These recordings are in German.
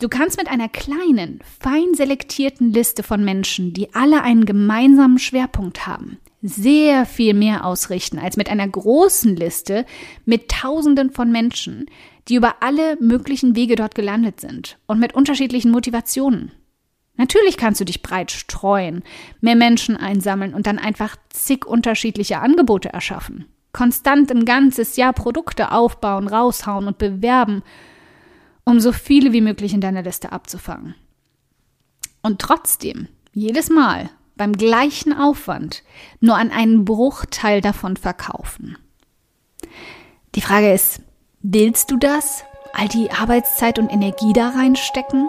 Du kannst mit einer kleinen, fein selektierten Liste von Menschen, die alle einen gemeinsamen Schwerpunkt haben, sehr viel mehr ausrichten als mit einer großen Liste mit Tausenden von Menschen, die über alle möglichen Wege dort gelandet sind und mit unterschiedlichen Motivationen. Natürlich kannst du dich breit streuen, mehr Menschen einsammeln und dann einfach zig unterschiedliche Angebote erschaffen. Konstant ein ganzes Jahr Produkte aufbauen, raushauen und bewerben, um so viele wie möglich in deiner Liste abzufangen. Und trotzdem, jedes Mal beim gleichen Aufwand nur an einen Bruchteil davon verkaufen. Die Frage ist, willst du das? All die Arbeitszeit und Energie da reinstecken?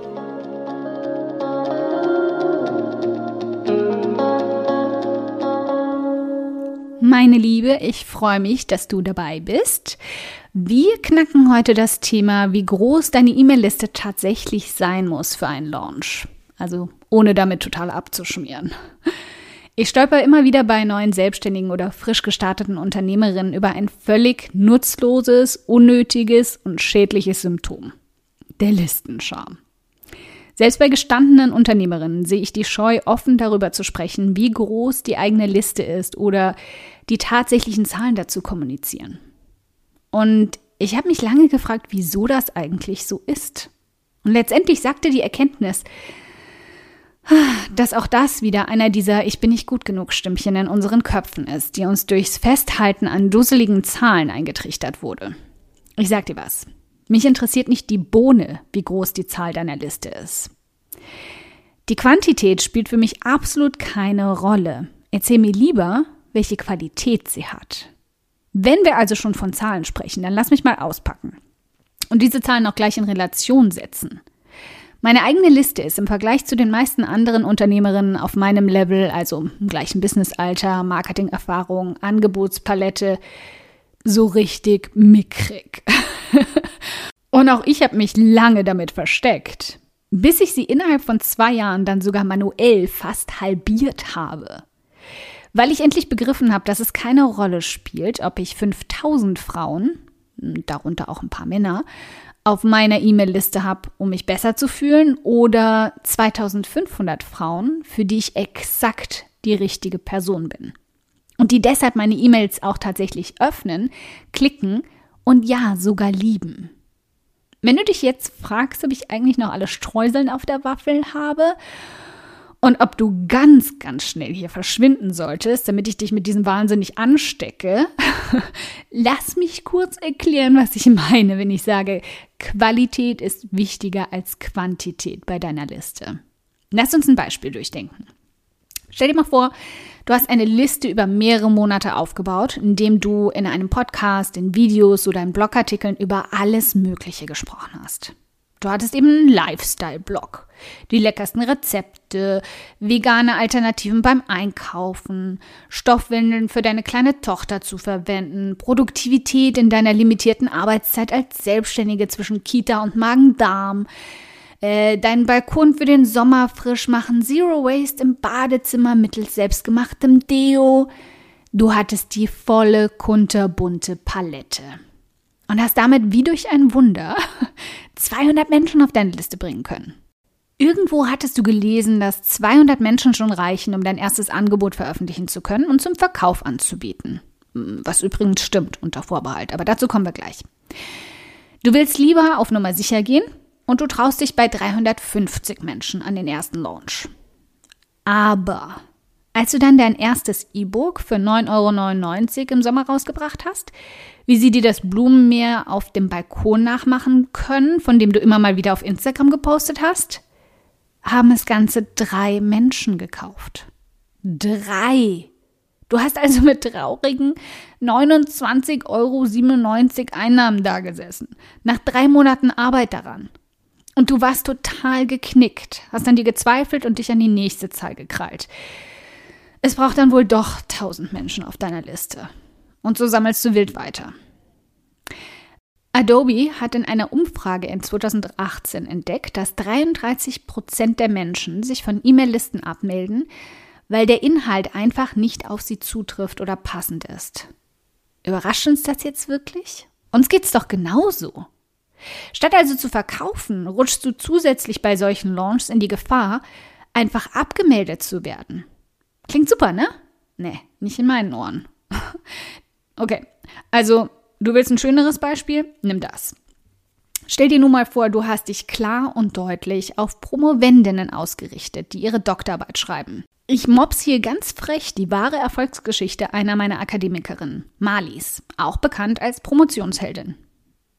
Meine Liebe, ich freue mich, dass du dabei bist. Wir knacken heute das Thema, wie groß deine E-Mail-Liste tatsächlich sein muss für einen Launch. Also ohne damit total abzuschmieren. Ich stolper immer wieder bei neuen Selbstständigen oder frisch gestarteten Unternehmerinnen über ein völlig nutzloses, unnötiges und schädliches Symptom der Listenscham. Selbst bei gestandenen Unternehmerinnen sehe ich die Scheu, offen darüber zu sprechen, wie groß die eigene Liste ist oder die tatsächlichen Zahlen dazu kommunizieren. Und ich habe mich lange gefragt, wieso das eigentlich so ist. Und letztendlich sagte die Erkenntnis, dass auch das wieder einer dieser Ich bin nicht gut genug Stimmchen in unseren Köpfen ist, die uns durchs Festhalten an dusseligen Zahlen eingetrichtert wurde. Ich sag dir was. Mich interessiert nicht die Bohne, wie groß die Zahl deiner Liste ist. Die Quantität spielt für mich absolut keine Rolle. Erzähl mir lieber, welche Qualität sie hat. Wenn wir also schon von Zahlen sprechen, dann lass mich mal auspacken und diese Zahlen auch gleich in Relation setzen. Meine eigene Liste ist im Vergleich zu den meisten anderen Unternehmerinnen auf meinem Level, also im gleichen Businessalter, Marketingerfahrung, Angebotspalette, so richtig mickrig. Und auch ich habe mich lange damit versteckt, bis ich sie innerhalb von zwei Jahren dann sogar manuell fast halbiert habe. Weil ich endlich begriffen habe, dass es keine Rolle spielt, ob ich 5000 Frauen, darunter auch ein paar Männer, auf meiner E-Mail-Liste habe, um mich besser zu fühlen, oder 2500 Frauen, für die ich exakt die richtige Person bin. Und die deshalb meine E-Mails auch tatsächlich öffnen, klicken und ja, sogar lieben. Wenn du dich jetzt fragst, ob ich eigentlich noch alle Streuseln auf der Waffel habe und ob du ganz, ganz schnell hier verschwinden solltest, damit ich dich mit diesem Wahnsinn nicht anstecke, lass mich kurz erklären, was ich meine, wenn ich sage, Qualität ist wichtiger als Quantität bei deiner Liste. Lass uns ein Beispiel durchdenken. Stell dir mal vor, du hast eine Liste über mehrere Monate aufgebaut, indem du in einem Podcast, in Videos oder in Blogartikeln über alles Mögliche gesprochen hast. Du hattest eben einen Lifestyle-Blog, die leckersten Rezepte, vegane Alternativen beim Einkaufen, Stoffwindeln für deine kleine Tochter zu verwenden, Produktivität in deiner limitierten Arbeitszeit als Selbstständige zwischen Kita und Magen-Darm, äh, deinen Balkon für den Sommer frisch machen, Zero Waste im Badezimmer mittels selbstgemachtem Deo. Du hattest die volle, kunterbunte Palette. Und hast damit wie durch ein Wunder 200 Menschen auf deine Liste bringen können. Irgendwo hattest du gelesen, dass 200 Menschen schon reichen, um dein erstes Angebot veröffentlichen zu können und zum Verkauf anzubieten. Was übrigens stimmt unter Vorbehalt, aber dazu kommen wir gleich. Du willst lieber auf Nummer sicher gehen und du traust dich bei 350 Menschen an den ersten Launch. Aber Als du dann dein erstes E-Book für 9,99 Euro im Sommer rausgebracht hast, wie sie dir das Blumenmeer auf dem Balkon nachmachen können, von dem du immer mal wieder auf Instagram gepostet hast, haben es ganze drei Menschen gekauft. Drei! Du hast also mit traurigen 29,97 Euro Einnahmen dagesessen. Nach drei Monaten Arbeit daran. Und du warst total geknickt, hast an dir gezweifelt und dich an die nächste Zahl gekrallt. Es braucht dann wohl doch 1000 Menschen auf deiner Liste. Und so sammelst du wild weiter. Adobe hat in einer Umfrage in 2018 entdeckt, dass 33 Prozent der Menschen sich von E-Mail-Listen abmelden, weil der Inhalt einfach nicht auf sie zutrifft oder passend ist. Überrascht uns das jetzt wirklich? Uns geht's doch genauso. Statt also zu verkaufen, rutschst du zusätzlich bei solchen Launches in die Gefahr, einfach abgemeldet zu werden. Klingt super, ne? Nee, nicht in meinen Ohren. okay, also du willst ein schöneres Beispiel? Nimm das. Stell dir nun mal vor, du hast dich klar und deutlich auf Promovendinnen ausgerichtet, die ihre Doktorarbeit schreiben. Ich mobs hier ganz frech die wahre Erfolgsgeschichte einer meiner Akademikerinnen, Malis, auch bekannt als Promotionsheldin.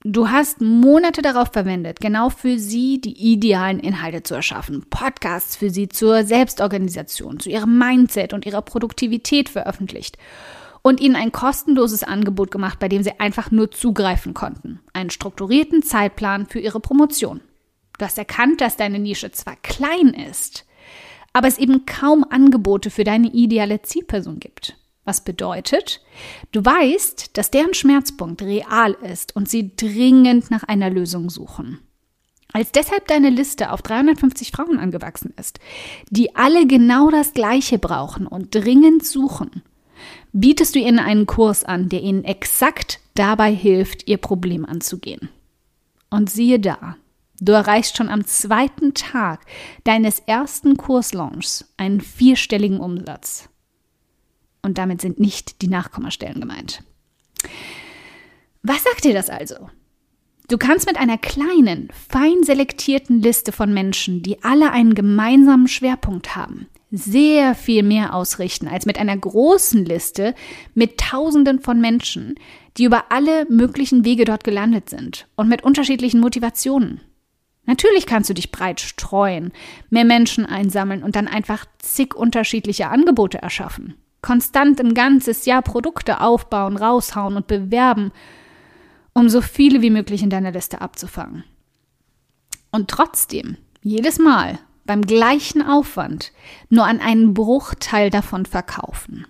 Du hast Monate darauf verwendet, genau für sie die idealen Inhalte zu erschaffen, Podcasts für sie zur Selbstorganisation, zu ihrem Mindset und ihrer Produktivität veröffentlicht und ihnen ein kostenloses Angebot gemacht, bei dem sie einfach nur zugreifen konnten, einen strukturierten Zeitplan für ihre Promotion. Du hast erkannt, dass deine Nische zwar klein ist, aber es eben kaum Angebote für deine ideale Zielperson gibt. Was bedeutet, du weißt, dass deren Schmerzpunkt real ist und sie dringend nach einer Lösung suchen. Als deshalb deine Liste auf 350 Frauen angewachsen ist, die alle genau das Gleiche brauchen und dringend suchen, bietest du ihnen einen Kurs an, der ihnen exakt dabei hilft, ihr Problem anzugehen. Und siehe da, du erreichst schon am zweiten Tag deines ersten Kurslaunchs einen vierstelligen Umsatz. Und damit sind nicht die Nachkommastellen gemeint. Was sagt dir das also? Du kannst mit einer kleinen, fein selektierten Liste von Menschen, die alle einen gemeinsamen Schwerpunkt haben, sehr viel mehr ausrichten als mit einer großen Liste mit Tausenden von Menschen, die über alle möglichen Wege dort gelandet sind und mit unterschiedlichen Motivationen. Natürlich kannst du dich breit streuen, mehr Menschen einsammeln und dann einfach zig unterschiedliche Angebote erschaffen konstant ein ganzes Jahr Produkte aufbauen, raushauen und bewerben, um so viele wie möglich in deiner Liste abzufangen. Und trotzdem, jedes Mal beim gleichen Aufwand nur an einen Bruchteil davon verkaufen.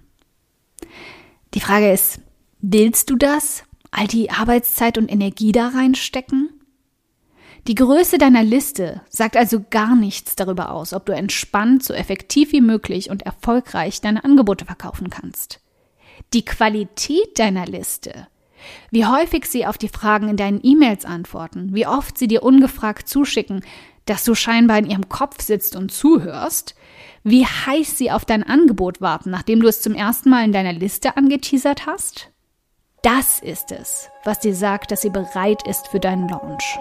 Die Frage ist, willst du das? All die Arbeitszeit und Energie da reinstecken? Die Größe deiner Liste sagt also gar nichts darüber aus, ob du entspannt, so effektiv wie möglich und erfolgreich deine Angebote verkaufen kannst. Die Qualität deiner Liste, wie häufig sie auf die Fragen in deinen E-Mails antworten, wie oft sie dir ungefragt zuschicken, dass du scheinbar in ihrem Kopf sitzt und zuhörst, wie heiß sie auf dein Angebot warten, nachdem du es zum ersten Mal in deiner Liste angeteasert hast? Das ist es, was dir sagt, dass sie bereit ist für deinen Launch.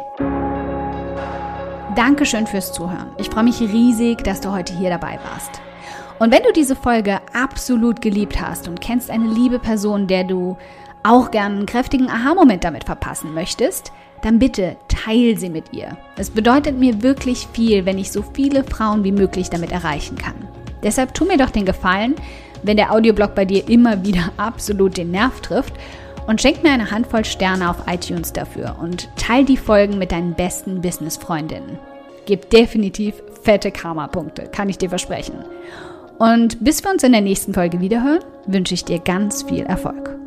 Dankeschön fürs Zuhören. Ich freue mich riesig, dass du heute hier dabei warst. Und wenn du diese Folge absolut geliebt hast und kennst eine liebe Person, der du auch gern einen kräftigen Aha-Moment damit verpassen möchtest, dann bitte teil sie mit ihr. Es bedeutet mir wirklich viel, wenn ich so viele Frauen wie möglich damit erreichen kann. Deshalb tu mir doch den Gefallen, wenn der Audioblog bei dir immer wieder absolut den Nerv trifft und schenk mir eine Handvoll Sterne auf iTunes dafür und teil die Folgen mit deinen besten Business-Freundinnen. Gib definitiv fette Karma-Punkte, kann ich dir versprechen. Und bis wir uns in der nächsten Folge wiederhören, wünsche ich dir ganz viel Erfolg.